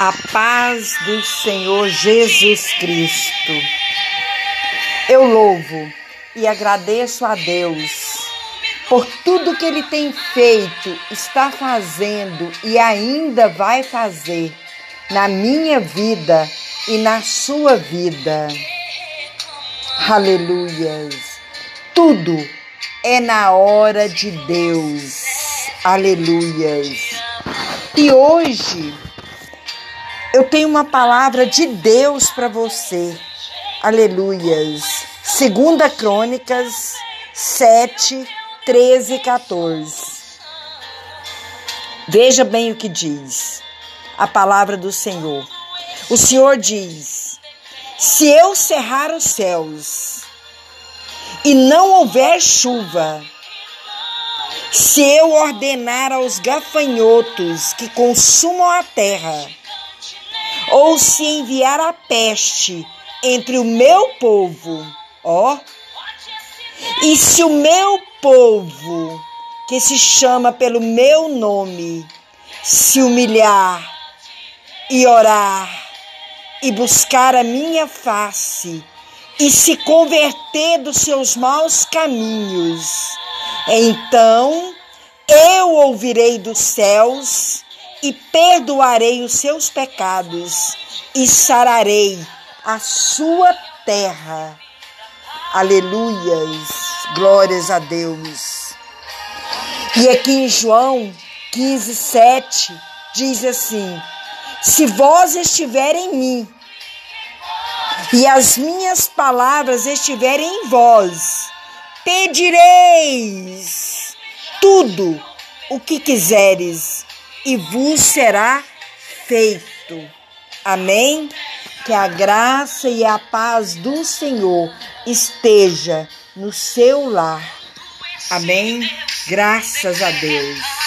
A paz do Senhor Jesus Cristo. Eu louvo e agradeço a Deus por tudo que Ele tem feito, está fazendo e ainda vai fazer na minha vida e na sua vida. Aleluias. Tudo é na hora de Deus. Aleluias. E hoje eu tenho uma palavra de Deus para você. Aleluias. Segunda Crônicas 7, 13 e 14. Veja bem o que diz a palavra do Senhor. O Senhor diz: Se eu cerrar os céus e não houver chuva, se eu ordenar aos gafanhotos que consumam a terra, ou se enviar a peste entre o meu povo, ó, e se o meu povo, que se chama pelo meu nome, se humilhar e orar e buscar a minha face e se converter dos seus maus caminhos, então eu ouvirei dos céus e perdoarei os seus pecados e sararei a sua terra. Aleluias, glórias a Deus. E aqui em João 15, 7 diz assim: Se vós estiverem em mim e as minhas palavras estiverem em vós, pedireis tudo o que quiseres e vos será feito. Amém? Que a graça e a paz do Senhor esteja no seu lar. Amém? Graças a Deus.